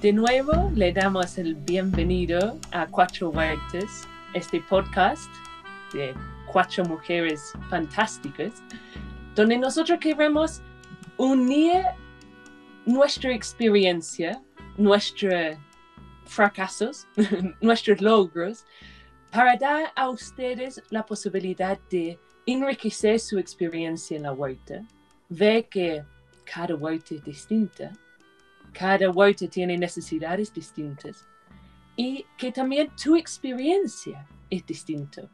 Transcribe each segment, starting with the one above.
De nuevo, le damos el bienvenido a Cuatro Huertas, este podcast de cuatro mujeres fantásticas, donde nosotros queremos unir nuestra experiencia, nuestros fracasos, nuestros logros, para dar a ustedes la posibilidad de enriquecer su experiencia en la huerta, ver que cada huerta es distinta, cada huerta tiene necesidades distintas y que también tu experiencia es distinta.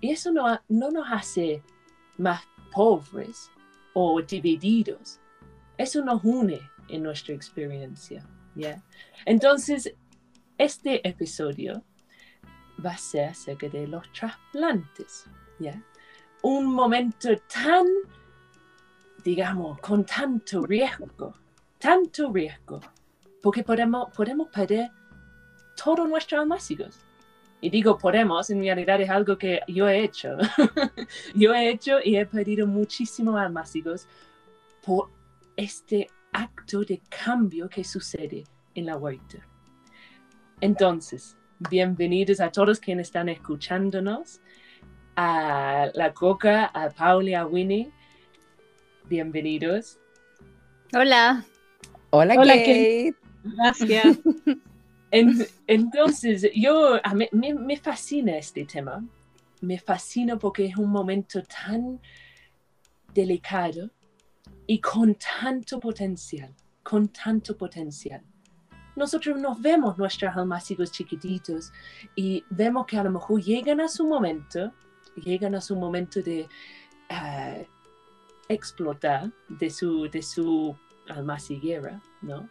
Y eso no, no nos hace más pobres o divididos. Eso nos une en nuestra experiencia. ¿ya? Entonces, este episodio va a ser acerca de los trasplantes. ¿ya? Un momento tan, digamos, con tanto riesgo, tanto riesgo, porque podemos, podemos perder todos nuestros almácigos. Y digo podemos, en realidad es algo que yo he hecho. yo he hecho y he perdido muchísimos almácigos por este acto de cambio que sucede en la huerta. Entonces, bienvenidos a todos quienes están escuchándonos, a la Coca, a Pauli, a Winnie. Bienvenidos. Hola. Hola, Hola Kate. Gracias. entonces, yo, a mí, me, me fascina este tema. Me fascina porque es un momento tan delicado y con tanto potencial, con tanto potencial. Nosotros nos vemos nuestros almácigos chiquititos y vemos que a lo mejor llegan a su momento, llegan a su momento de uh, explotar de su, de su almaciguera, ¿no?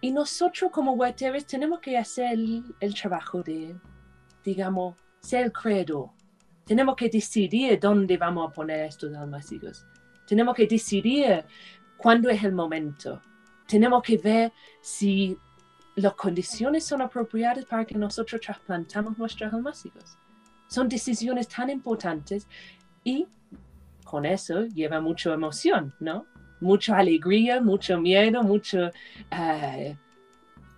Y nosotros como huerteros tenemos que hacer el, trabajo de, digamos, ser creador. Tenemos que decidir dónde vamos a poner estos almacigos. Tenemos que decidir cuándo es el momento. Tenemos que ver si las condiciones son apropiadas para que nosotros trasplantamos nuestros almácigos. Son decisiones tan importantes y con eso lleva mucha emoción, ¿no? Mucha alegría, mucho miedo, mucho, uh,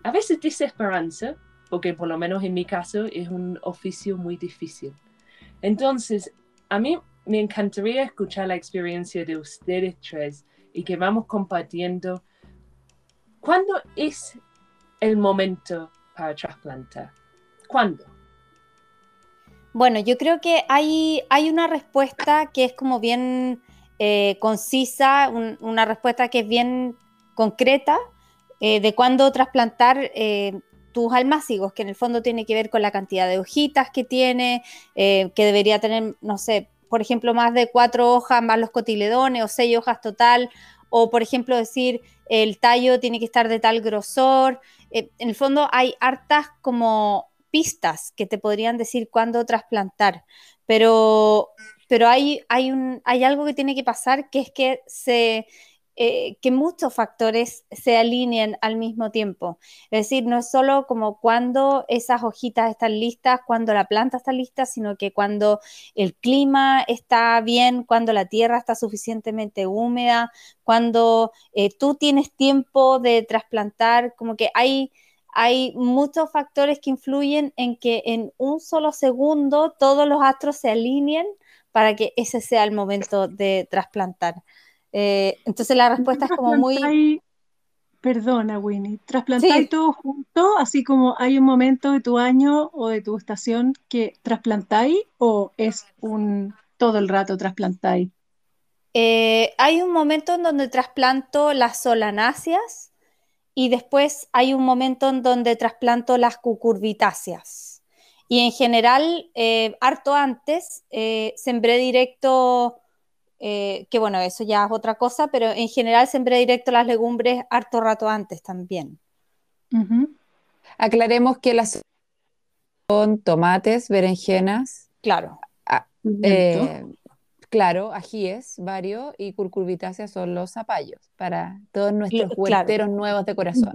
a veces desesperanza, porque por lo menos en mi caso es un oficio muy difícil. Entonces, a mí me encantaría escuchar la experiencia de ustedes tres y que vamos compartiendo cuándo es el momento para trasplantar. ¿Cuándo? Bueno, yo creo que hay, hay una respuesta que es como bien eh, concisa, un, una respuesta que es bien concreta eh, de cuándo trasplantar eh, tus almácigos, que en el fondo tiene que ver con la cantidad de hojitas que tiene, que debería tener, no sé, por ejemplo, más de cuatro hojas más los cotiledones o seis hojas total, o por ejemplo decir el tallo tiene que estar de tal grosor. en el fondo hay hartas como pistas que te podrían decir cuándo trasplantar, pero, pero hay, hay, un, hay algo que tiene que pasar que es que se... Eh, muchos factores se alineen al mismo tiempo. Es decir, no es solo como cuando esas hojitas están listas, cuando la planta está lista, sino que cuando el clima está bien, cuando la tierra está suficientemente húmeda, cuando eh, tú tienes tiempo de trasplantar, como que hay, hay muchos factores que influyen en que en un solo segundo todos los astros se alineen para que ese sea el momento de trasplantar. Eh, entonces la respuesta es como muy... Perdona, Winnie, ¿trasplantáis sí. todo junto? Así como hay un momento de tu año o de tu estación que trasplantáis o es un todo el rato trasplantáis? Eh, hay un momento en donde trasplanto las solanáceas y después hay un momento en donde trasplanto las cucurbitáceas. Y en general, eh, harto antes, eh, sembré directo, eh, que bueno, eso ya es otra cosa, pero en general sembré directo las legumbres harto rato antes también. Uh -huh. Aclaremos que las son tomates, berenjenas. Claro. Claro, ajíes, varios, y curcurbitáceas son los zapallos para todos nuestros huerteros claro. nuevos de corazón.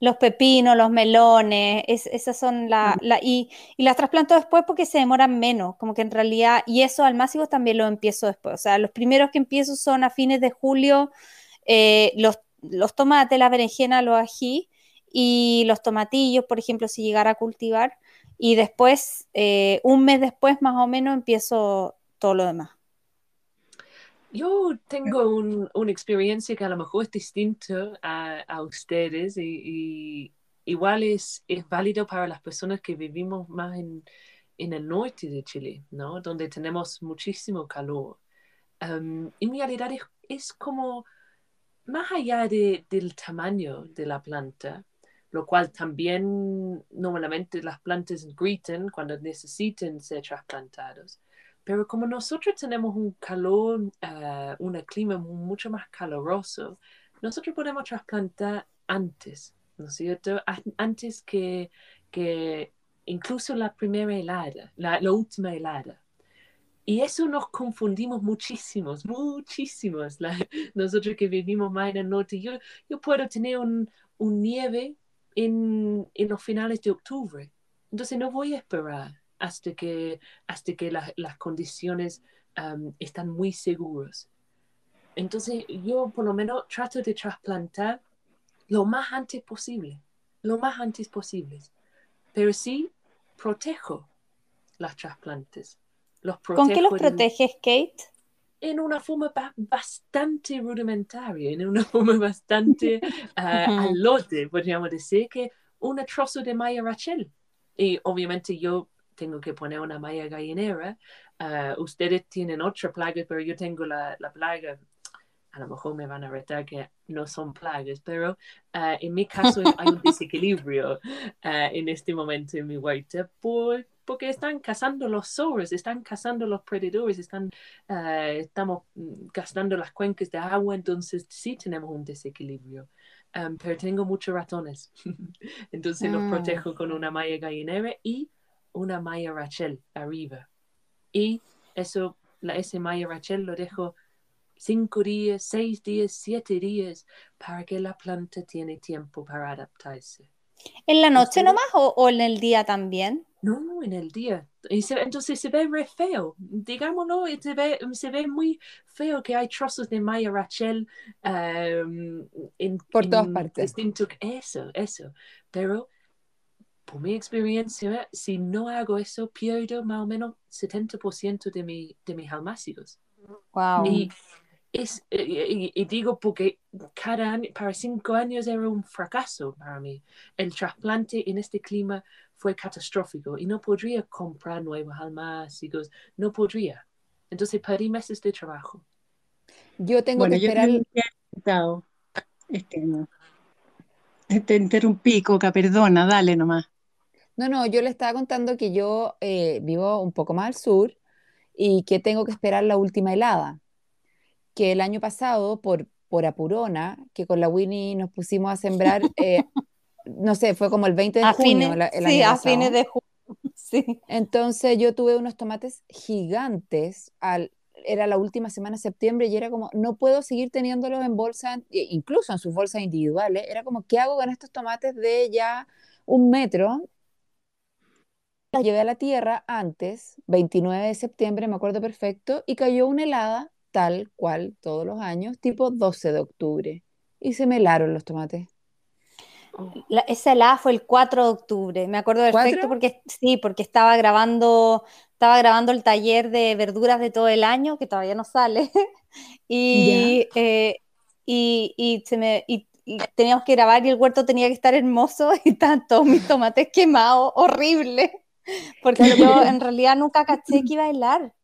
Los pepinos, los melones, es, esas son la, la y, y, las trasplanto después porque se demoran menos, como que en realidad, y eso almácigos también lo empiezo después, o sea, los primeros que empiezo son a fines de julio, eh, los, los tomates, la berenjena, los ají, y los tomatillos, por ejemplo, si llegara a cultivar. Y después, eh, un mes después más o menos, empiezo todo lo demás. Yo tengo una experiencia que a lo mejor es distinta a, ustedes y, igual es, es válido para las personas que vivimos más en, el norte de Chile, ¿no? Donde tenemos muchísimo calor. Um, en realidad es, como más allá del tamaño de la planta, lo cual también normalmente las plantas griten cuando necesiten ser trasplantados. Pero como nosotros tenemos un calor, uh, un clima mucho más caluroso, nosotros podemos trasplantar antes, ¿no es cierto? Antes que, que incluso la primera helada, la, última helada. Y eso nos confundimos muchísimos, muchísimos. nosotros que vivimos más en el norte, yo, yo puedo tener un, un nieve en, en, los finales de octubre. Entonces no voy a esperar hasta que, hasta que las condiciones están muy seguras. Entonces yo por lo menos trato de trasplantar lo más antes posible, lo más antes posible. Pero sí protejo las trasplantes. Los ¿Con qué los proteges, Kate? En una forma bastante rudimentaria, en una forma bastante uh, al lote, podríamos decir, que un trozo de malla Rachel. Y obviamente yo tengo que poner una malla gallinera. Uh, ustedes tienen otra plaga, pero yo tengo la, la, plaga. A lo mejor me van a retar que no son plagas, pero uh, en mi caso hay un desequilibrio uh, en este momento en mi huerta por, porque están cazando los zorros, están cazando los predadores, están, estamos gastando las cuencas de agua, entonces sí tenemos un desequilibrio. Um, pero tengo muchos ratones, entonces los mm. protejo con una malla gallinera y una Maya Rachel arriba. Y eso, la, ese Maya Rachel lo dejo cinco días, seis días, siete días para que la planta tiene tiempo para adaptarse. ¿En la noche nomás o, en el día también? No, en el día. Y entonces se ve re feo, digámoslo, se ve, se ve muy feo que hay trozos de Maya Rachel um, en, por todas partes. eso, eso. Pero por mi experiencia, si no hago eso, pierdo más o menos 70% de, mi, de mis almácigos. Wow. Y, es, y, digo porque cada año, para cinco años era un fracaso para mí. El trasplante en este clima fue catastrófico y no podría comprar nuevos almácigos, no podría. Entonces perdí meses de trabajo. Yo tengo que esperar. Este, no. Te interrumpí, Coca, perdona, dale nomás. No, no, yo le estaba contando que yo eh, vivo un poco más al sur y que tengo que esperar la última helada. Que el año pasado, por, por Apurona, que con la Winnie nos pusimos a sembrar, eh, no sé, fue como el 20 de junio. sí, a fines de junio. Sí. Entonces yo tuve unos tomates gigantes al, era la última semana de septiembre y era como, no puedo seguir teniéndolos en bolsa, incluso en sus bolsas individuales. Era como, ¿qué hago con estos tomates de ya un metro? La llevé a la tierra antes, 29 de septiembre, me acuerdo perfecto, y cayó una helada tal cual todos los años, tipo 12 de octubre, y se me helaron los tomates. Oh. esa helada fue el 4 de octubre, me acuerdo perfecto porque sí, porque estaba grabando, estaba grabando el taller de verduras de todo el año, que todavía no sale, y, eh, y, y, se me, y, teníamos que grabar y el huerto tenía que estar hermoso y estaban todos mis tomates quemados, horrible. Porque yo en realidad nunca caché que iba a bailar.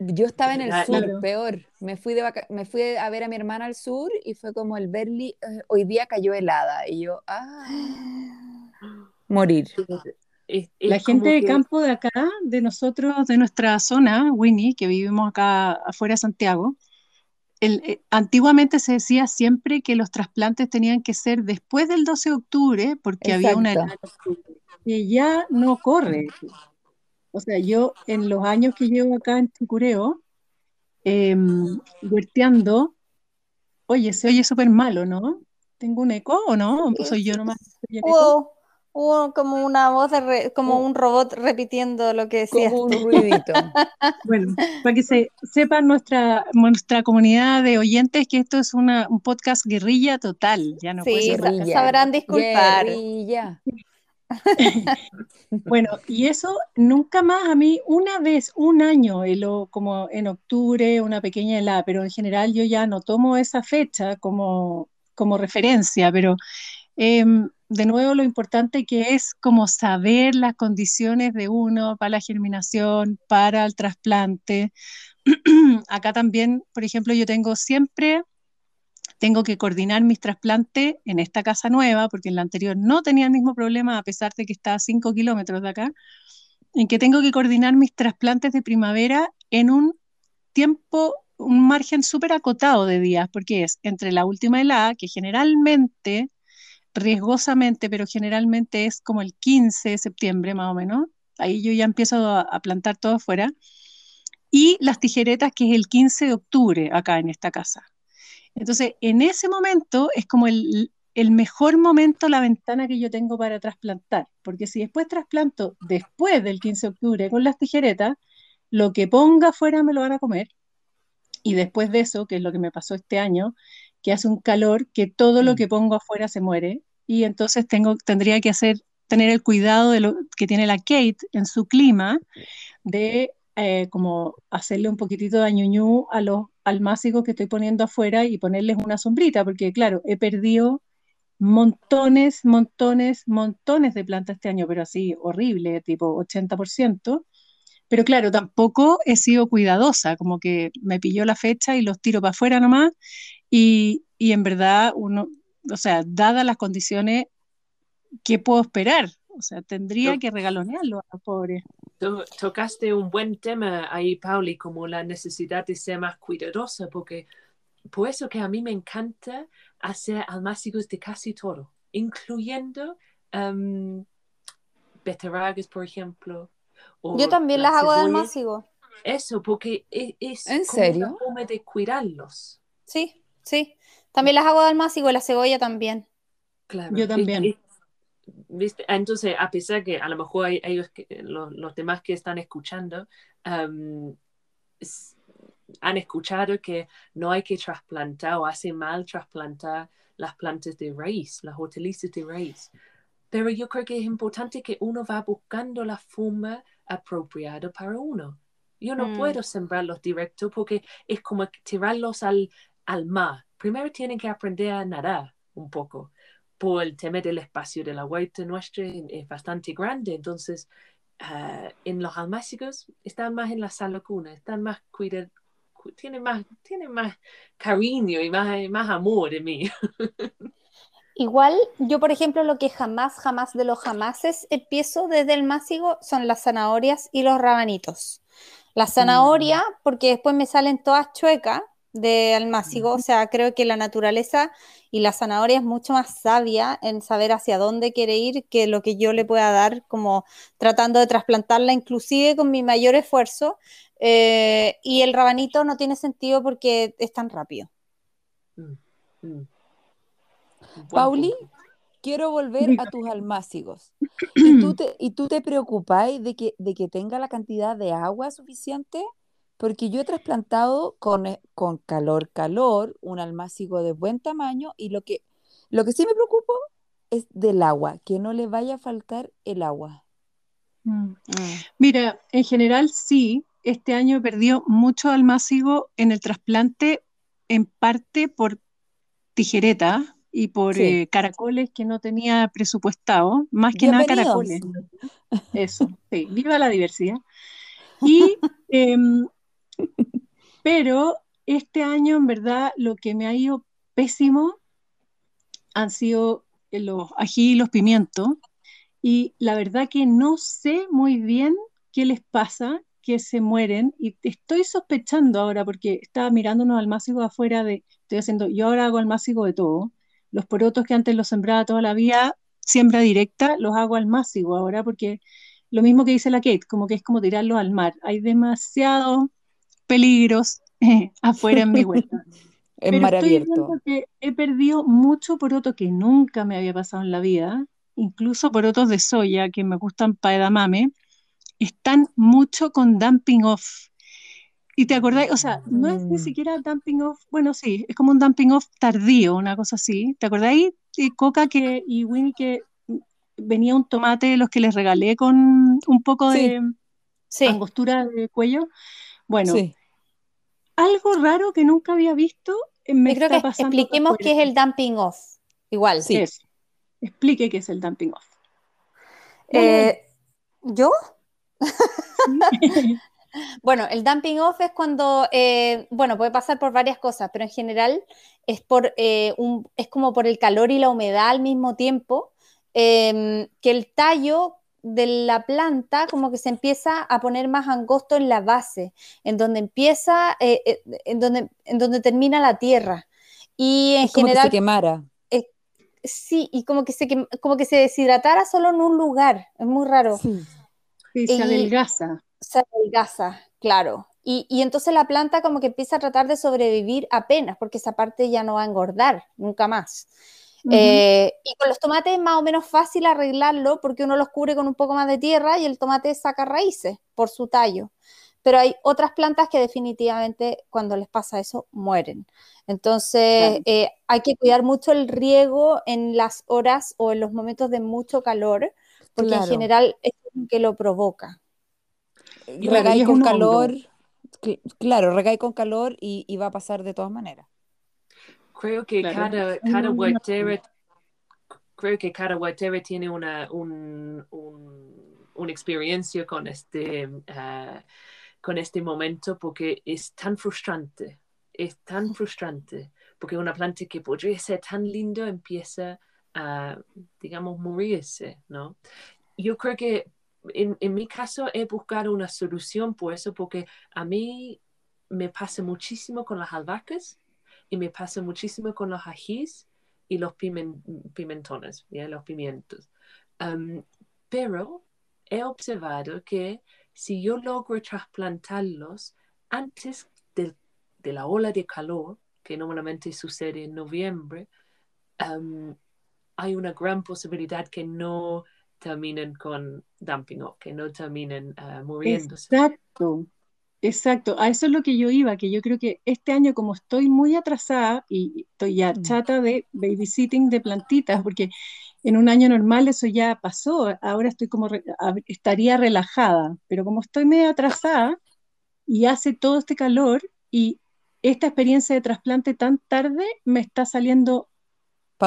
Yo estaba en el sur, peor. Me fui, de me fui a ver a mi hermana al sur y fue como el Berli, eh, hoy día cayó helada. Y yo, ah, morir. la gente de campo de acá, de nosotros, de nuestra zona, Winnie, que vivimos acá afuera de Santiago, eh, antiguamente se decía siempre que los trasplantes tenían que ser después del 12 de octubre, porque había una que ya no corre. O sea, yo en los años que llevo acá en Chicureo, eh, huerteando, oye, se oye súper malo, ¿no? ¿Tengo un eco o no? ¿O soy yo nomás? Oh, Hubo como una voz, de como oh. un robot repitiendo lo que decía. Como un ruidito. bueno, para que se sepa nuestra, nuestra comunidad de oyentes que esto es una, un podcast guerrilla total. Ya no sí, sabrán disculpar. Guerrilla. bueno, y eso nunca más a mí, una vez, un año, como en octubre, una pequeña helada, pero en general yo ya no tomo esa fecha como, como referencia, pero em, de nuevo lo importante que es como saber las condiciones de uno para la germinación, para el trasplante. Acá también, por ejemplo, yo tengo siempre, tengo que coordinar mis trasplantes en esta casa nueva, porque en la anterior no tenía el mismo problema, a pesar de que está a 5 kilómetros de acá, en que tengo que coordinar mis trasplantes de primavera en un tiempo, un margen súper acotado de días, porque es entre la última helada, que generalmente riesgosamente, pero generalmente es como el 15 de septiembre más o menos. Ahí yo ya empiezo a, plantar todo afuera. Y las tijeretas, que es el 15 de octubre acá en esta casa. Entonces, en ese momento es como el, el mejor momento, la ventana que yo tengo para trasplantar. Porque si después trasplanto después del 15 de octubre con las tijeretas, lo que ponga afuera me lo van a comer. Y después de eso, que es lo que me pasó este año, que hace un calor que todo lo mm. que pongo afuera se muere y entonces tengo, tendría que hacer, tener el cuidado de lo que tiene la Kate en su clima de eh, como hacerle un poquitito de añuñú a los almácigos que estoy poniendo afuera y ponerles una sombrita, porque claro, he perdido montones, montones, montones de plantas este año, pero así horrible, tipo 80%. Pero claro, tampoco he sido cuidadosa, como que me pilló la fecha y los tiro para afuera nomás y, en verdad, uno, o sea, dadas las condiciones, ¿qué puedo esperar? O sea, tendría que regalonearlo a los pobres. Tocaste un buen tema ahí, Pauli, como la necesidad de ser más cuidadosa, porque por eso que a mí me encanta hacer almácigos de casi todo, incluyendo um, beterragas, por ejemplo. Yo también las hago de almácigo. Eso, porque e, es, ¿En serio? forma de cuidarlos. Sí. Sí, también las hago de almácigo y la cebolla también. Claro. Yo también. ¿Viste? Entonces, a pesar que a lo mejor hay, ellos, los, los, demás que están escuchando, han escuchado que no hay que trasplantar o hace mal trasplantar las plantas de raíz, las hortalizas de raíz. Pero yo creo que es importante que uno va buscando la forma apropiada para uno. Yo no mm. puedo sembrarlos directo porque es como tirarlos al, al mar. Primero tienen que aprender a nadar un poco, por el tema del espacio de la huerta nuestra es bastante grande, entonces ah, en los almácigos están más en la salacuna, están más cuidados, tienen más, tienen más cariño y más, más amor de mí. Igual, yo por ejemplo, lo que jamás, jamás de los jamases empiezo desde el másigo son las zanahorias y los rabanitos. La zanahoria, mm. porque después me salen todas chuecas, de almácigo, o sea, creo que la naturaleza y la zanahoria es mucho más sabia en saber hacia dónde quiere ir que lo que yo le pueda dar, como tratando de trasplantarla inclusive con mi mayor esfuerzo. Eh, y el rabanito no tiene sentido porque es tan rápido. Mm, mm. Pauli, quiero volver a tus almácigos. ¿Y tú te, y tú te preocupáis de que, de que tenga la cantidad de agua suficiente? Porque yo he trasplantado con, eh, con calor, calor, un almácigo de buen tamaño y lo que, lo que sí me preocupa es del agua, que no le vaya a faltar el agua. Mm. Mm. Mira, en general sí, este año perdió mucho almácigo en el trasplante, en parte por tijereta y por eh, caracoles que no tenía presupuestado, más que nada caracoles. Eso, sí, viva la diversidad. Y em, pero este año, en verdad, lo que me ha ido pésimo han sido los ají y los pimientos. Y la verdad que no sé muy bien qué les pasa, que se mueren. Y estoy sospechando ahora, porque estaba mirando unos almácigos afuera de, estoy haciendo, yo ahora hago almácigo de todo. Los porotos que antes los sembraba toda la vida, siembra directa, los hago almácigo ahora, porque lo mismo que dice la Kate, como que es como tirarlos al mar. Hay demasiado peligros afuera en mi vuelta. en mar abierto. he perdido mucho poroto que nunca me había pasado en la vida. incluso porotos de soya que me gustan para edamame, están mucho con dumping off. Y te acordáis, o sea, no es ni mm. siquiera dumping off, bueno, sí, es como un dumping off tardío, una cosa así. ¿Te acordáis de Coca que, y Winnie que venía un tomate de los que les regalé con un poco de angostura de cuello? Bueno, algo raro que nunca había visto me creo que expliquemos qué es el dumping off. Igual. Sí. Explique qué es el dumping off. Eh, ¿Yo? bueno, el dumping off es cuando, eh, bueno, puede pasar por varias cosas, pero en general es, por, eh, un, es como por el calor y la humedad al mismo tiempo, em, que el tallo de la planta como que se empieza a poner más angosto en la base, en donde empieza, en, donde, en donde termina la tierra. Y en general... se quemara. sí, y como que, se, como que se deshidratara solo en un lugar, es muy raro. Sí. Sí, se adelgaza. Se adelgaza, claro. Y, y, entonces la planta como que empieza a tratar de sobrevivir apenas, porque esa parte ya no va a engordar, nunca más. Eh, y con los tomates es más o menos fácil arreglarlo porque uno los cubre con un poco más de tierra y el tomate saca raíces por su tallo. Pero hay otras plantas que definitivamente cuando les pasa eso mueren. Entonces eh, hay que cuidar mucho el riego en las horas o en los momentos de mucho calor, porque en general es que lo provoca. Recae con calor, claro, recae con calor y, va a pasar de todas maneras. Creo que cada, cada creo que cada tiene una, un, una experiencia con este, uh, con este momento porque es tan frustrante, es tan frustrante, porque una planta que podría ser tan linda empieza a, digamos, morirse, ¿no? Yo creo que en, en, mi caso he buscado una solución por eso, porque a mí me pasa muchísimo con las albahacas y me pasa muchísimo con los ajís y los pimentones, los pimientos. pero he observado que si yo logro trasplantarlos antes de, de, la ola de calor, que normalmente sucede en noviembre, hay una gran posibilidad que no terminen con dumping o que no terminen uh, muriéndose. Exacto, exacto. A eso es lo que yo iba, que yo creo que este año como estoy muy atrasada y estoy ya mm. chata de babysitting de plantitas, porque en un año normal eso ya pasó, ahora estoy como, estaría relajada, pero como estoy medio atrasada y hace todo este calor y esta experiencia de trasplante tan tarde me está saliendo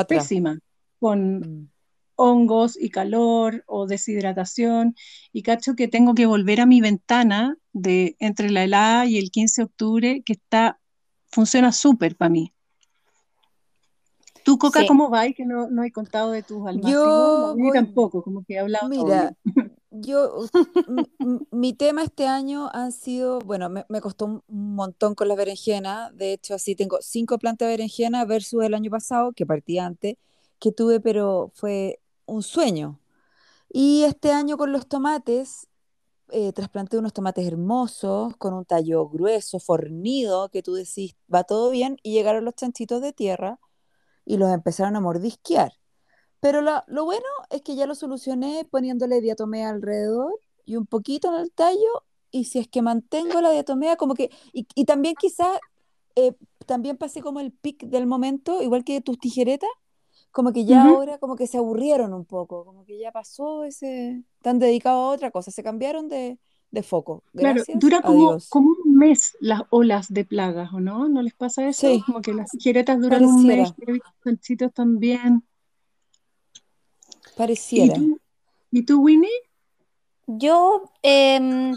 pésima con... Hongos y calor o deshidratación y cacho que tengo que volver a mi ventana de entre la helada y el 15 de octubre que está funciona súper para mí. ¿Tú, Coca, cómo va? Que no, no he contado de tus almacenes. Yo tampoco, como que he hablado. Mira, yo, mi tema este año han sido, bueno, me, me, costó un montón con la berenjena. De hecho, así tengo cinco plantas de berenjena versus el año pasado, que partí antes, que tuve, pero fue un sueño. Y este año con los tomates, eh, trasplanté unos tomates hermosos, con un tallo grueso, fornido, que tú decís, va todo bien, y llegaron los chanchitos de tierra y los empezaron a mordisquear. Pero lo, bueno es que ya lo solucioné poniéndole diatomea alrededor y un poquito en el tallo, y si es que mantengo la diatomea, como que, y, también quizá, eh, también pasé como el pic del momento, igual que tus tijeretas, como que ya ahora como que se aburrieron un poco, como que ya pasó ese, tan dedicado a otra cosa, se cambiaron de, foco. claro, dura como, como, un mes las olas de plagas, ¿o no? ¿No les pasa eso? Sí. Como que las tijeretas duran un mes, los chanchitos también. Pareciera. ¿Y tú, Winnie? Yo, em,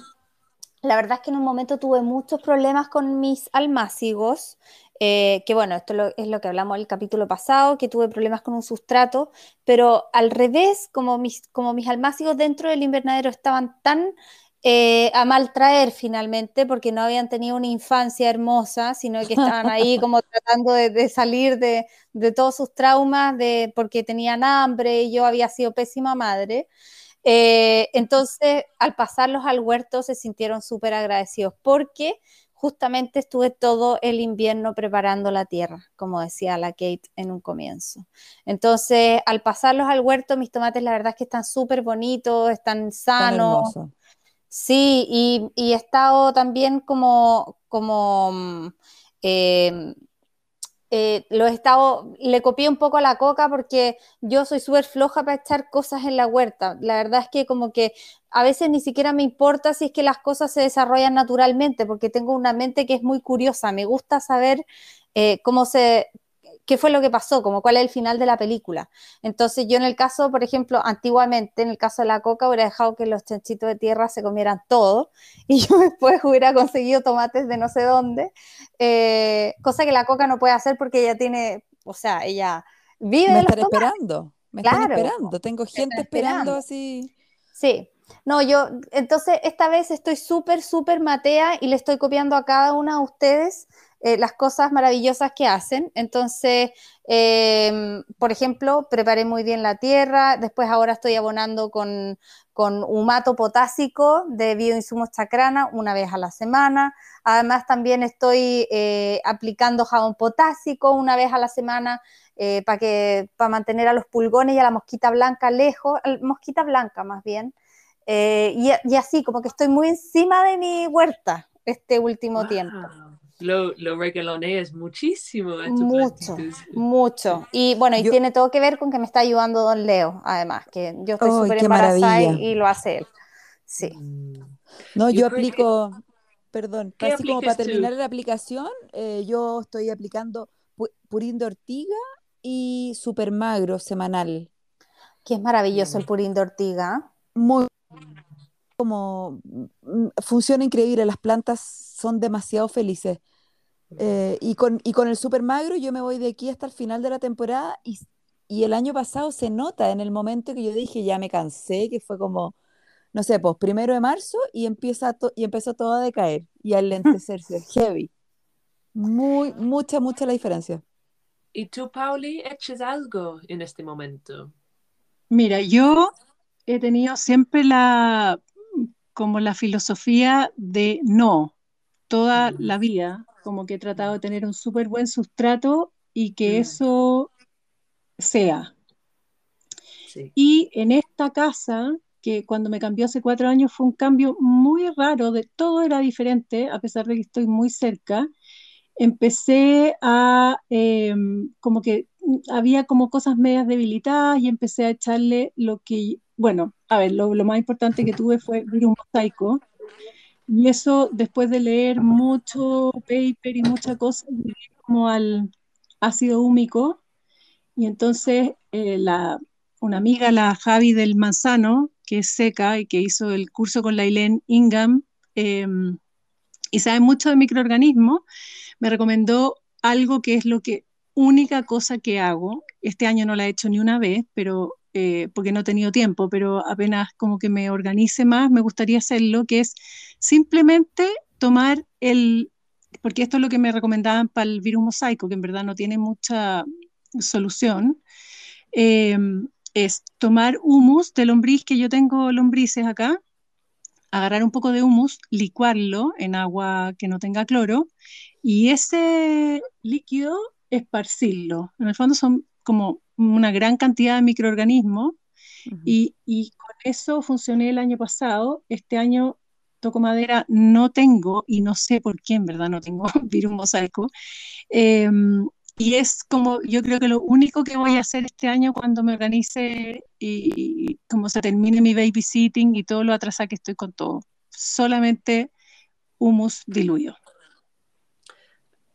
la verdad es que en un momento tuve muchos problemas con mis almácigos. Eh, que bueno, esto es lo que hablamos el capítulo pasado, que tuve problemas con un sustrato, pero al revés, como mis, como mis almácigos dentro del invernadero estaban tan eh, a maltraer finalmente, porque no habían tenido una infancia hermosa, sino que estaban ahí como tratando de, salir de, de, todos sus traumas, de, porque tenían hambre y yo había sido pésima madre. Eh, entonces, al pasarlos al huerto, se sintieron súper agradecidos porque justamente estuve todo el invierno preparando la tierra, como decía la Kate en un comienzo. Entonces, al pasarlos al huerto, mis tomates la verdad es que están súper bonitos, están sanos. sí, y, y, he estado también como, como mm, eh, eh, lo he estado, le copié un poco a la coca porque yo soy súper floja para echar cosas en la huerta. La verdad es que como que a veces ni siquiera me importa si es que las cosas se desarrollan naturalmente, porque tengo una mente que es muy curiosa. Me gusta saber eh, cómo se, qué fue lo que pasó, como cuál es el final de la película. Entonces yo en el caso, por ejemplo, antiguamente, en el caso de la coca, hubiera dejado que los chanchitos de tierra se comieran todo y yo después hubiera conseguido tomates de no sé dónde, eh, cosa que la coca no puede hacer porque ella tiene, o sea, ella vive... Me están esperando, me están esperando, tengo gente esperando. así. Sí, no, yo, entonces esta vez estoy súper, súper matea y le estoy copiando a cada una de ustedes eh, las cosas maravillosas que hacen. Entonces, em, por ejemplo, preparé muy bien la tierra, después ahora estoy abonando con, con humato potásico de bioinsumos chacrana una vez a la semana. Además, también estoy eh, aplicando jabón potásico una vez a la semana eh, para mantener a los pulgones y a la mosquita blanca lejos, mosquita blanca más bien. y, y, así, como que estoy muy encima de mi huerta este último tiempo lo, lo es muchísimo. Mucho, mucho. Y bueno, y tiene todo que ver con que me está ayudando Don Leo, además, que yo estoy súper embarazada y, lo hace él. Sí. Mm. No, yo, aplico, perdón, casi como para terminar la aplicación, eh, yo estoy aplicando purín de ortiga y super magro semanal. Que es maravilloso el mm. purín de ortiga. Muy como mm, funciona increíble, las plantas son demasiado felices. Eh, y, con, y con el super magro yo me voy de aquí hasta el final de la temporada y, y el año pasado se nota en el momento que yo dije ya me cansé, que fue como, no sé, pues primero de marzo y, empieza y empezó todo a decaer y a lentecerse, heavy. Muy, mucha, mucha la diferencia. ¿Y tú, Pauli, eches algo en este momento? Mira, yo he tenido siempre la, como la filosofía de no, toda la vida, como que he tratado de tener un súper buen sustrato y que mm. eso sea. Y en esta casa, que cuando me cambió hace cuatro años fue un cambio muy raro, de todo era diferente, a pesar de que estoy muy cerca, empecé a, em, como que había como cosas medias debilitadas y empecé a echarle lo que, bueno, a ver, lo, más importante que tuve fue un mosaico, y eso, después de leer mucho paper y mucha cosa, como al ácido húmico. Y entonces eh, la, una amiga, la Javi del Manzano, que es seca y que hizo el curso con la Eileen Ingham em, y sabe mucho de microorganismos, me recomendó algo que es lo que única cosa que hago. Este año no la he hecho ni una vez, pero eh, porque no he tenido tiempo, pero apenas como que me organice más, me gustaría hacerlo, que es simplemente tomar el, porque esto es lo que me recomendaban para el virus mosaico, que en verdad no tiene mucha solución, em, es tomar humus de lombriz, que yo tengo lombrices acá, agarrar un poco de humus, licuarlo en agua que no tenga cloro, y ese líquido esparcirlo. En el fondo son como una gran cantidad de microorganismos y, con eso funcioné el año pasado. Este año toco madera, no tengo, y no sé por qué en verdad no tengo virus mosaico. Em, y es como, yo creo que lo único que voy a hacer este año cuando me organice y, como se termine mi babysitting y todo lo atrasado que estoy con todo. Solamente humus diluido.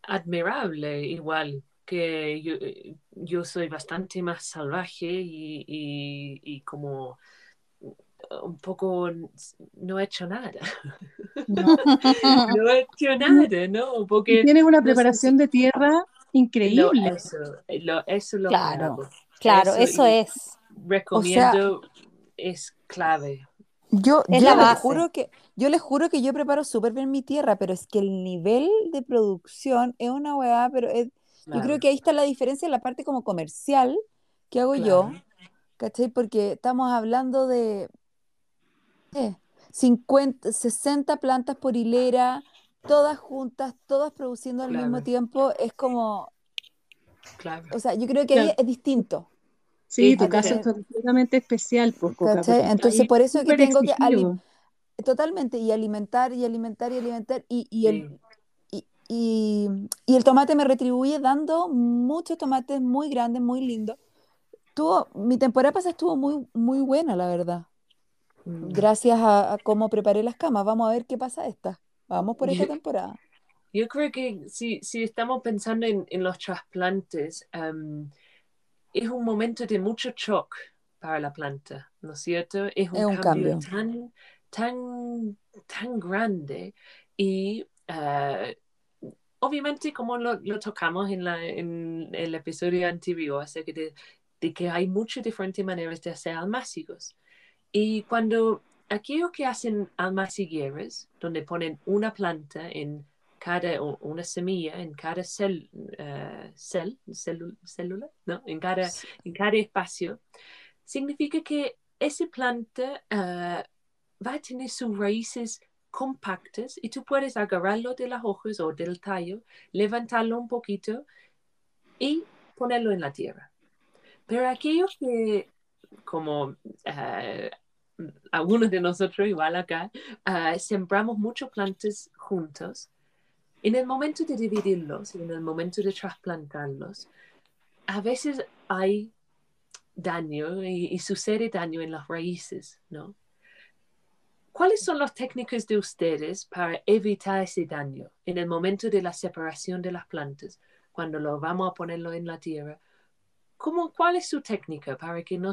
Admirable, igual que yo, eh, yo soy bastante más salvaje y, y, como un poco no he hecho nada. No, he hecho nada, ¿no? Porque tienes una preparación de tierra increíble. eso, lo, eso lo claro, claro, eso, es. Recomiendo, es clave. Yo, yo les juro que yo les juro que yo preparo súper bien mi tierra, pero es que el nivel de producción es una hueá, pero es, yo creo que ahí está la diferencia en la parte como comercial que hago yo, ¿cachai? Porque estamos hablando de 50, 60 plantas por hilera, todas juntas, todas produciendo al mismo tiempo, es como... Claro. O sea, yo creo que ahí es distinto. Sí, tu caso es completamente especial, pues, Entonces, por eso es que tengo que totalmente y alimentar y alimentar y alimentar y, y el y, y, el tomate me retribuye dando muchos tomates muy grandes, muy lindos. Tuvo, mi temporada pasada estuvo muy, muy buena, la verdad. Mm. Gracias a, cómo preparé las camas. Vamos a ver qué pasa esta. Vamos por esta temporada. Yo creo que si, si estamos pensando en, en los trasplantes, em, es un momento de mucho shock para la planta, ¿no es cierto? Es un, cambio, tan, tan, tan grande y uh, obviamente como lo, lo tocamos en, la, en, el episodio anterior acerca de, de, que hay muchas diferentes maneras de hacer almácigos. Y cuando aquellos que hacen almacigueras, donde ponen una planta en cada, una semilla en cada cel, uh, cel, célula, ¿no? en, cada, en cada espacio, significa que esa planta uh, va a tener sus raíces compactas y tú puedes agarrarlo de las hojas o del tallo, levantarlo un poquito y ponerlo en la tierra. Pero aquellos que, como uh, algunos de nosotros igual acá, uh, sembramos muchas plantas juntos, en el momento de dividirlos en el momento de trasplantarlos, a veces hay daño y, y sucede daño en las raíces, ¿no? ¿Cuáles son las técnicas de ustedes para evitar ese daño en el momento de la separación de las plantas, cuando lo vamos a ponerlo en la tierra? ¿Cómo, ¿Cuál es su técnica para que no,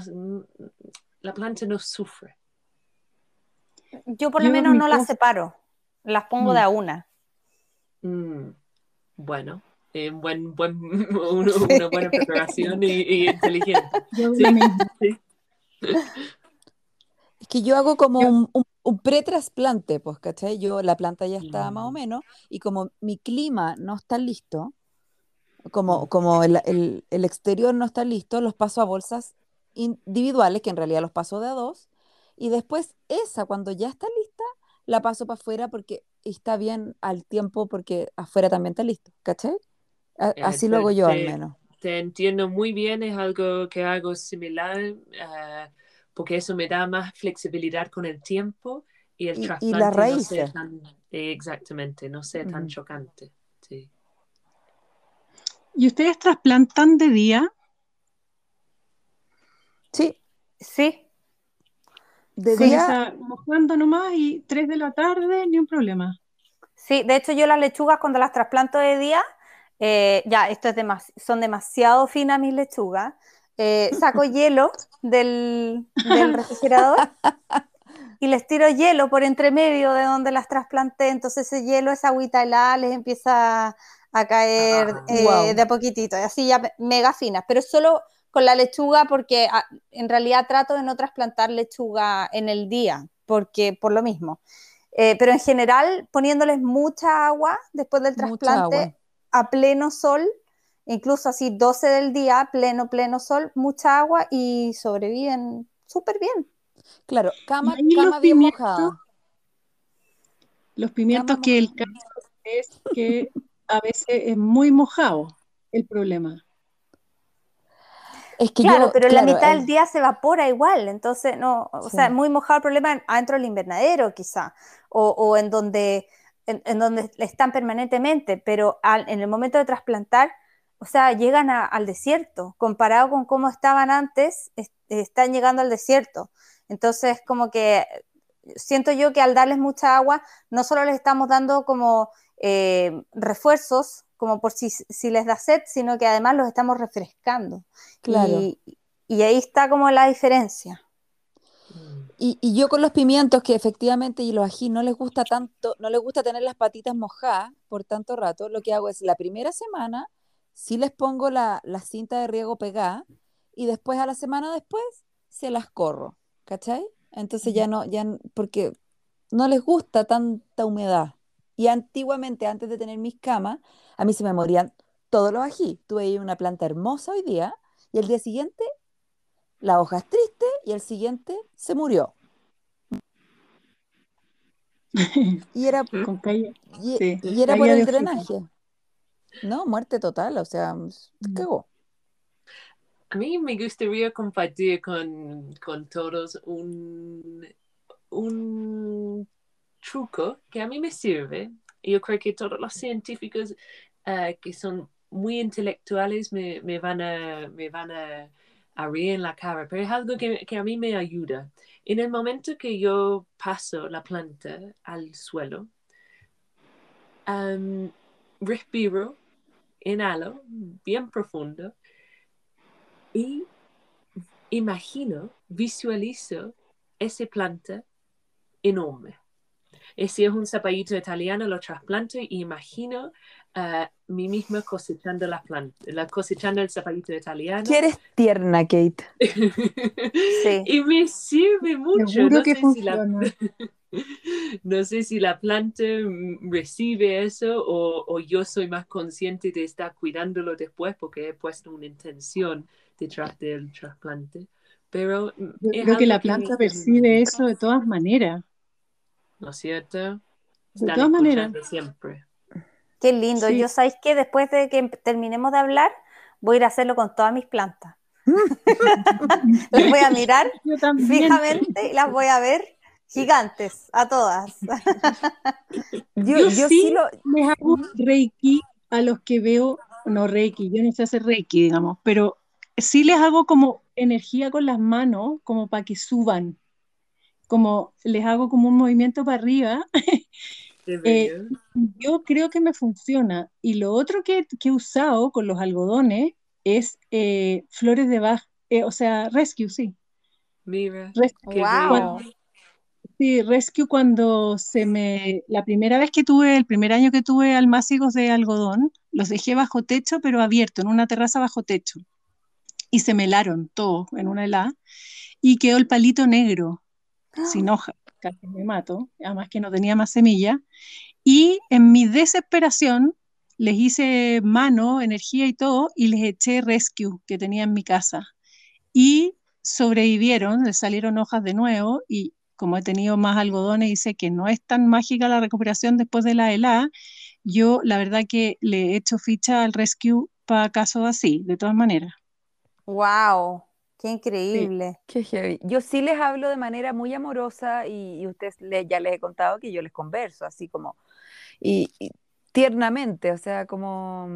la planta no sufra? Yo por lo menos no las separo, las pongo de a una. Mm, bueno, eh, buen, buen, una buena preparación y, inteligente. Es que yo hago como un, un pre-trasplante, pues, ¿cachai? Yo, la planta ya está más o menos, y como mi clima no está listo, como, mm. como el, el, exterior no está listo, los paso a bolsas individuales, que en realidad los paso de a dos, y después esa, cuando ya está lista, la paso para afuera porque está bien al tiempo, porque afuera también está listo, ¿cachai? Eh, así lo hago yo al menos. Te entiendo muy bien, es algo que hago similar. Uh, porque eso me da más flexibilidad con el tiempo y el trasplante la raíz. exactamente, no sea tan chocante. Sí. ¿Y ustedes trasplantan de día? Sí, sí. De día. mojando nomás y 3 de la tarde, ni un problema. Sí, de hecho yo las lechugas cuando las trasplanto de día, eh, ya, esto es son demasiado finas mis lechugas, eh, saco hielo del, refrigerador y les tiro hielo por entre medio de donde las trasplanté, entonces ese hielo, esa agüita helada les empieza a caer ah, eh, de a poquitito, así ya mega finas, pero solo con la lechuga porque ah, en realidad trato de no trasplantar lechuga en el día, porque por lo mismo. Eh, pero en general poniéndoles mucha agua después del trasplante a pleno sol incluso así 12 del día, pleno, pleno sol, mucha agua y sobreviven súper bien. Claro, cama, cama bien mojada. Los pimientos que el caso es que a veces es muy mojado el problema. Es que claro, pero la mitad del día se evapora igual, entonces no, o sea, muy mojado el problema adentro del invernadero quizá, o, en donde en, donde están permanentemente, pero en el momento de trasplantar o sea, llegan al desierto, comparado con cómo estaban antes, están llegando al desierto. Entonces, como que siento yo que al darles mucha agua, no solo les estamos dando como eh, refuerzos, como por si, si, les da sed, sino que además los estamos refrescando. Claro. Y, ahí está como la diferencia. Y, y, yo con los pimientos, que efectivamente y los ají no les gusta tanto, no les gusta tener las patitas mojadas por tanto rato, lo que hago es la primera semana si les pongo la, cinta de riego pegada y después a la semana después se las corro, ¿cachai? Entonces ya no, ya, porque no les gusta tanta humedad. Y antiguamente, antes de tener mis camas, a mí se me morían todos los ají. Tuve ahí una planta hermosa hoy día y el día siguiente la hoja es triste y el siguiente se murió. Y era. Y, era por el drenaje. No, muerte total, o sea, te mm. cagó. A mí me gustaría compartir con, todos un, un truco que a mí me sirve. Yo creo que todos los científicos eh, que son muy intelectuales me, van a, me van a, reír en la cara, pero es algo que, a mí me ayuda. En el momento que yo paso la planta al suelo, respiro, inhalo bien profundo y imagino, visualizo esa planta enorme. Y si es un zapallito italiano, lo trasplanto y imagino a mí misma cosechando la planta, la cosechando el zapallito italiano. ¿Quieres tierna, Kate? sí. Y me sirve mucho. no, sé si la, no sé si la planta recibe eso o, o, yo soy más consciente de estar cuidándolo después porque he puesto una intención detrás del trasplante. Pero creo que la planta percibe eso de todas maneras. ¿No es cierto? De todas maneras. Siempre. Qué lindo. Yo sabéis que después de que terminemos de hablar, voy a ir a hacerlo con todas mis plantas. las voy a mirar fijamente y las voy a ver gigantes, a todas. yo, sí, lo... les hago reiki a los que veo, no reiki, yo no sé hacer reiki, digamos, pero sí les hago como energía con las manos, como para que suban, como les hago como un movimiento para arriba Eh, yo creo que me funciona. Y lo otro que, he usado con los algodones es eh, flores de Bach, eh, o sea, Rescue, sí. Mira. Rescue. Wow. Sí, Rescue cuando se me... La primera vez que tuve, el primer año que tuve almácigos de algodón, los dejé bajo techo, pero abierto, en una terraza bajo techo. Y se me helaron todos en una helada. Y quedó el palito negro, sin hoja casi me mato, además que no tenía más semilla, y en mi desesperación les hice mano, energía y todo, y les eché rescue que tenía en mi casa. Y sobrevivieron, les salieron hojas de nuevo, y como he tenido más algodones y sé que no es tan mágica la recuperación después de la helada, yo la verdad que le he hecho ficha al rescue para casos así, de todas maneras. ¡Wow! Qué increíble. qué heavy. Yo sí les hablo de manera muy amorosa y, ustedes ya les he contado que yo les converso, así como, y, tiernamente, o sea, como,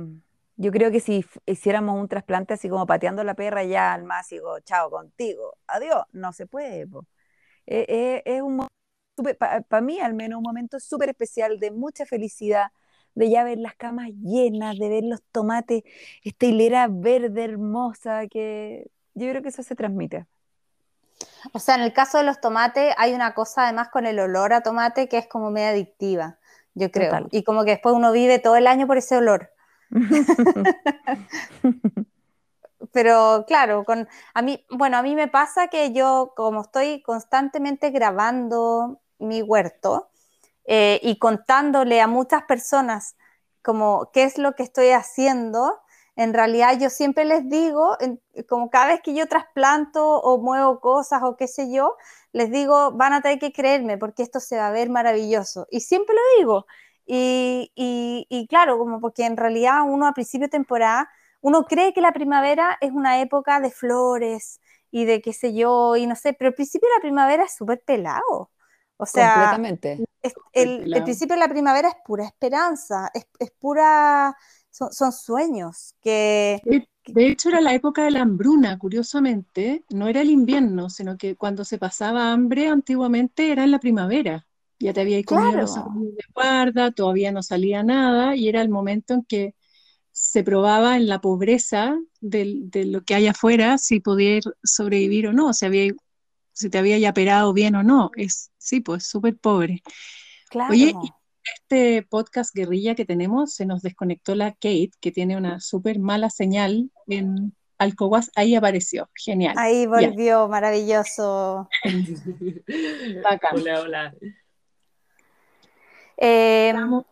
yo creo que si hiciéramos un trasplante así como pateando la perra ya al más digo, chao contigo, adiós, no se puede. E, e, es un para mí al menos un momento súper especial de mucha felicidad, de ya ver las camas llenas, de ver los tomates, esta hilera verde hermosa que yo creo que eso se transmite. O sea, en el caso de los tomates hay una cosa además con el olor a tomate que es como medio adictiva, yo creo. Y como que después uno vive todo el año por ese olor. Pero claro, con, a mí, bueno, a mí me pasa que yo como estoy constantemente grabando mi huerto eh, y contándole a muchas personas como qué es lo que estoy haciendo, en realidad yo siempre les digo, como cada vez que yo trasplanto o muevo cosas o qué sé yo, les digo, van a tener que creerme porque esto se va a ver maravilloso. Y siempre lo digo. Y, y, claro, como porque en realidad uno a principio de temporada, uno cree que la primavera es una época de flores y de qué sé yo, y no sé, pero el principio de la primavera es súper pelado. O sea, Completamente. el, el, principio de la primavera es pura esperanza, es, es pura son, sueños que... De, hecho, era la época de la hambruna, curiosamente, no era el invierno, sino que cuando se pasaba hambre antiguamente era en la primavera. Ya te había comido los de guarda, todavía no salía nada, y era el momento en que se probaba en la pobreza de, lo que hay afuera si podía sobrevivir o no, si, había, si te había ya perado bien o no. Es, sí, pues súper pobre. Claro. Oye, este podcast guerrilla que tenemos, se nos desconectó la Kate, que tiene una súper mala señal en Alcohuas, ahí apareció, genial. Ahí volvió, maravilloso. Hola, hola. Em,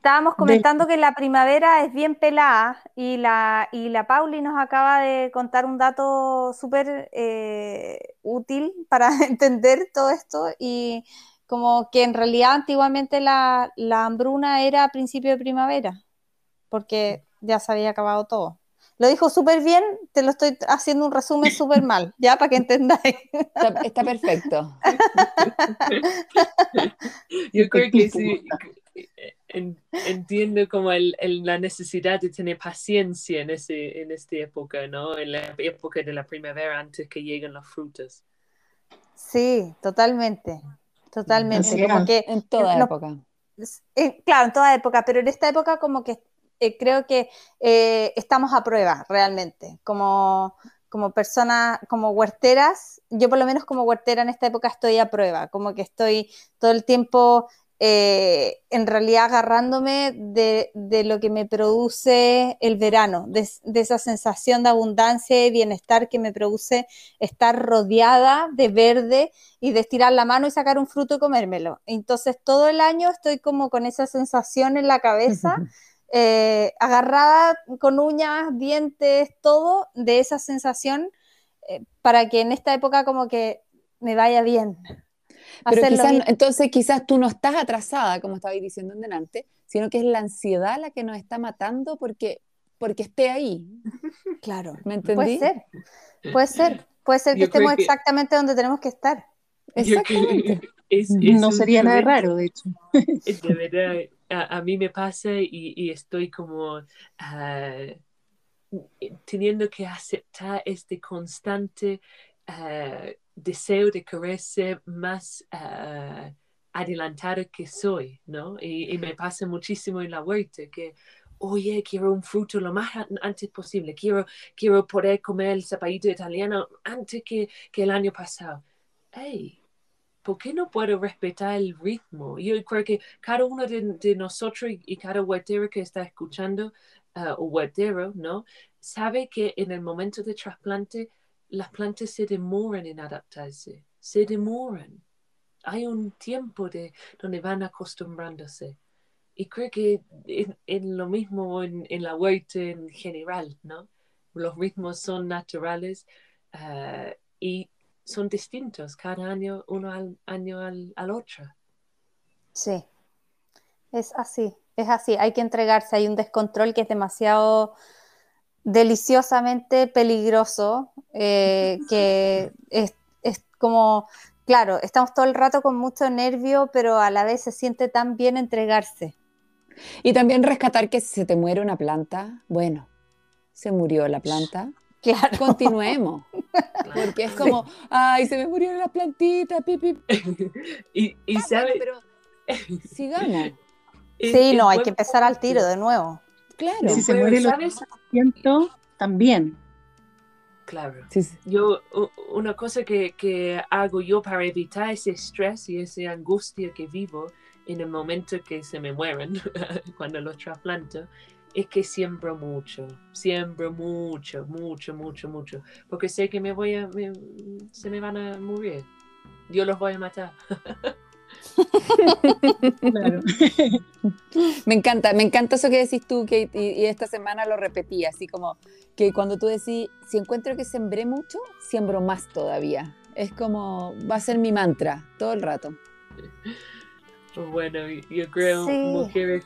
estábamos comentando que la primavera es bien pelada y la, y la Pauli nos acaba de contar un dato súper eh, útil para entender todo esto y como que en realidad antiguamente la, la hambruna era a principio de primavera, porque ya se había acabado todo. Lo dijo súper bien, te lo estoy haciendo un resumen súper mal, ya para que entendáis. Está, perfecto. Yo creo que sí, entiendo como el, la necesidad de tener paciencia en, ese, en esta época, ¿no? En la época de la primavera antes que lleguen las frutas. Sí, totalmente, totalmente. Como que, en toda época. claro, en toda época, pero en esta época como que eh, creo que eh, estamos a prueba realmente, como, como personas, como huerteras, yo por lo menos como huertera en esta época estoy a prueba, como que estoy todo el tiempo eh, en realidad agarrándome de, de, lo que me produce el verano, de, de, esa sensación de abundancia y bienestar que me produce estar rodeada de verde y de estirar la mano y sacar un fruto y comérmelo. Entonces todo el año estoy como con esa sensación en la cabeza. Eh, agarrada con uñas, dientes, todo de esa sensación eh, para que en esta época como que me vaya bien. Pero entonces quizás tú no estás atrasada, como estabais diciendo en delante, sino que es la ansiedad la que nos está matando porque, porque esté ahí. Claro, ¿me entendí? Puede ser, puede ser, puede ser que estemos exactamente donde tenemos que estar. Exactamente. no sería nada raro, de hecho. De verdad, a, mí me pasa y, estoy como ah, teniendo que aceptar este constante ah, deseo de querer más uh, adelantado que soy, ¿no? Y, me pasa muchísimo en la huerta que, oye, quiero un fruto lo más antes posible, quiero, quiero poder comer el zapallito italiano antes que, que el año pasado. Hey, ¿por qué no puedo respetar el ritmo? Yo creo que cada uno de, nosotros y, cada huertero que está escuchando, uh, o huertero, ¿no? Sabe que en el momento de trasplante, las plantas se demoran en adaptarse, se demoran. Hay un tiempo de donde van acostumbrándose. Y creo que en, lo mismo en, la huerta en general, ¿no? Los ritmos son naturales uh, y son distintos cada año, uno al año al, otro. Sí, es así, es así. Hay que entregarse, hay un descontrol que es demasiado deliciosamente peligroso, eh, que es, es, como, claro, estamos todo el rato con mucho nervio, pero a la vez se siente tan bien entregarse. Y también rescatar que si se te muere una planta, bueno, se murió la planta, Claro. Continuemos. Porque es como, ay, se me murió la plantita, pipi. y, y sabe... pero sigamos. Sí, no, hay que empezar al tiro de nuevo. Claro. Si se muere el siento también. Claro. Yo, una cosa que, que, hago yo para evitar ese estrés y esa angustia que vivo en el momento que se me mueren, cuando los trasplanto, es que siembro mucho, siembro mucho, mucho, mucho, mucho, porque sé que me voy a, se me van a morir, yo los voy a matar. me encanta, me encanta eso que decís tú, que y, esta semana lo repetí, así como que cuando tú decís, si encuentro que sembré mucho, siembro más todavía. Es como, va a ser mi mantra todo el rato. Bueno, yo creo, mujeres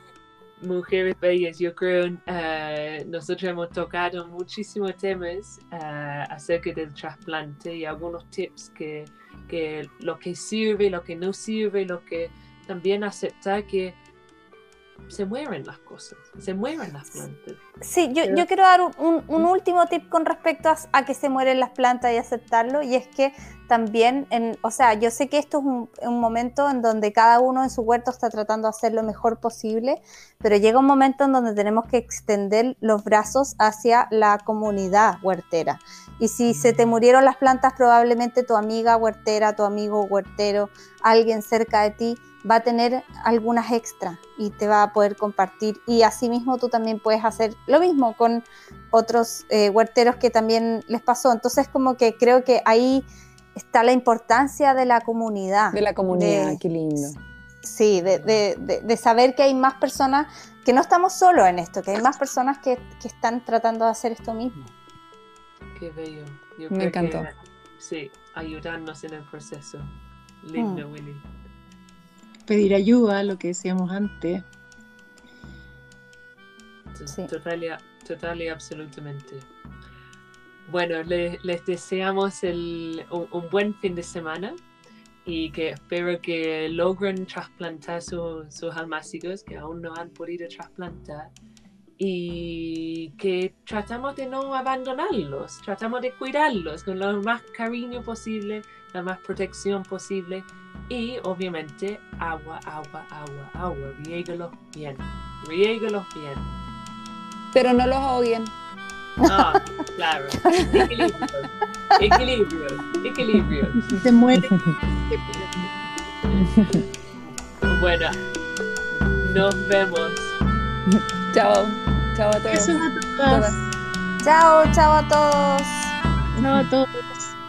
Mujeres Bellas, yo creo uh, nosotros hemos tocado muchísimos temas uh, acerca del trasplante y algunos tips que, que lo que sirve, lo que no sirve, lo que también aceptar que se mueven las cosas, se mueven las plantas. Sí, yo, yo quiero dar un, un, último tip con respecto a, que se mueren las plantas y aceptarlo, y es que también, en, o sea, yo sé que esto es un, un, momento en donde cada uno en su huerto está tratando de hacer lo mejor posible, pero llega un momento en donde tenemos que extender los brazos hacia la comunidad huertera. Y si se te murieron las plantas, probablemente tu amiga huertera, tu amigo huertero, alguien cerca de ti, va a tener algunas extra y te va a poder compartir. Y asimismo tú también puedes hacer lo mismo con otros eh, huerteros que también les pasó. Entonces como que creo que ahí está la importancia de la comunidad. De la comunidad, qué lindo. Sí, de, de, de, saber que hay más personas, que no estamos solos en esto, que hay más personas que, que están tratando de hacer esto mismo. Qué bello. Me encantó. sí, ayudarnos en el proceso. Lindo, mm. Willy. Pedir ayuda, lo que decíamos antes. Sí. Total, y, absolutamente. Bueno, les, deseamos un, buen fin de semana y que espero que logren trasplantar sus almácigos que aún no han podido trasplantar y que tratamos de no abandonarlos, tratamos de cuidarlos con lo más cariño posible, la más protección posible y obviamente agua, agua, agua, agua, riégalos bien, riégalos bien. Pero no los ahoguen. Ah, claro. Equilibrio, equilibrio, equilibrio. Se muere. bueno, nos vemos. Chao. Chao a todos. Chao, chao a todos. Chao a todos.